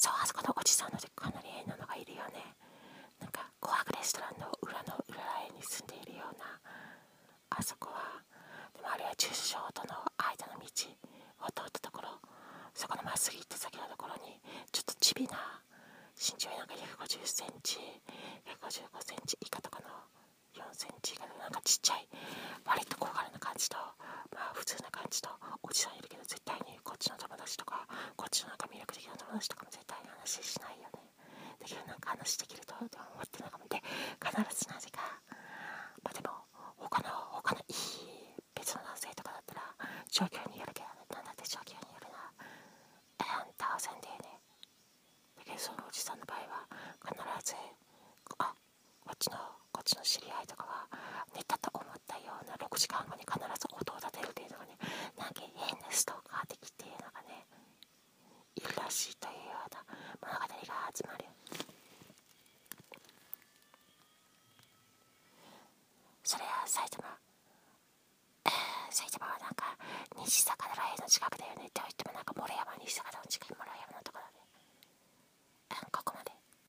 そうあそこのおじさんのかなり変なのがいるよね。なんか琥珀レストランの裏の裏らへに住んでいるようなあそこはでもあれは駐車場との間の道を通ったところそこのまっすぐ行った先のところにちょっとちびな身長なんか150センチ155センチ以下とかの4センチ以下のなんかちっちゃい割と小柄な感じとまあ普通な感じとおじさんいるけど絶対にこっちの友達とかこっちのなんか魅力的な友達とかも話しないよね。だけどなんか話できると思ってなかも。で必ずなぜか。まあでも他の他のいい別の男性とかだったら状況によるけどなんだって状況によるなえ当然だよね。だけどそのおじさんの場合は必ずあこっちのこっちの知り合いとかは寝たと思ったような6時間後に必ず音を立てるっていうのがねなんか変なストーカー的っていうのがねいるらしいというような物語が始まるそれは埼玉えー、埼玉はなんか西坂らへの近くだよねって言ってもなんか森山西坂の近くもらえ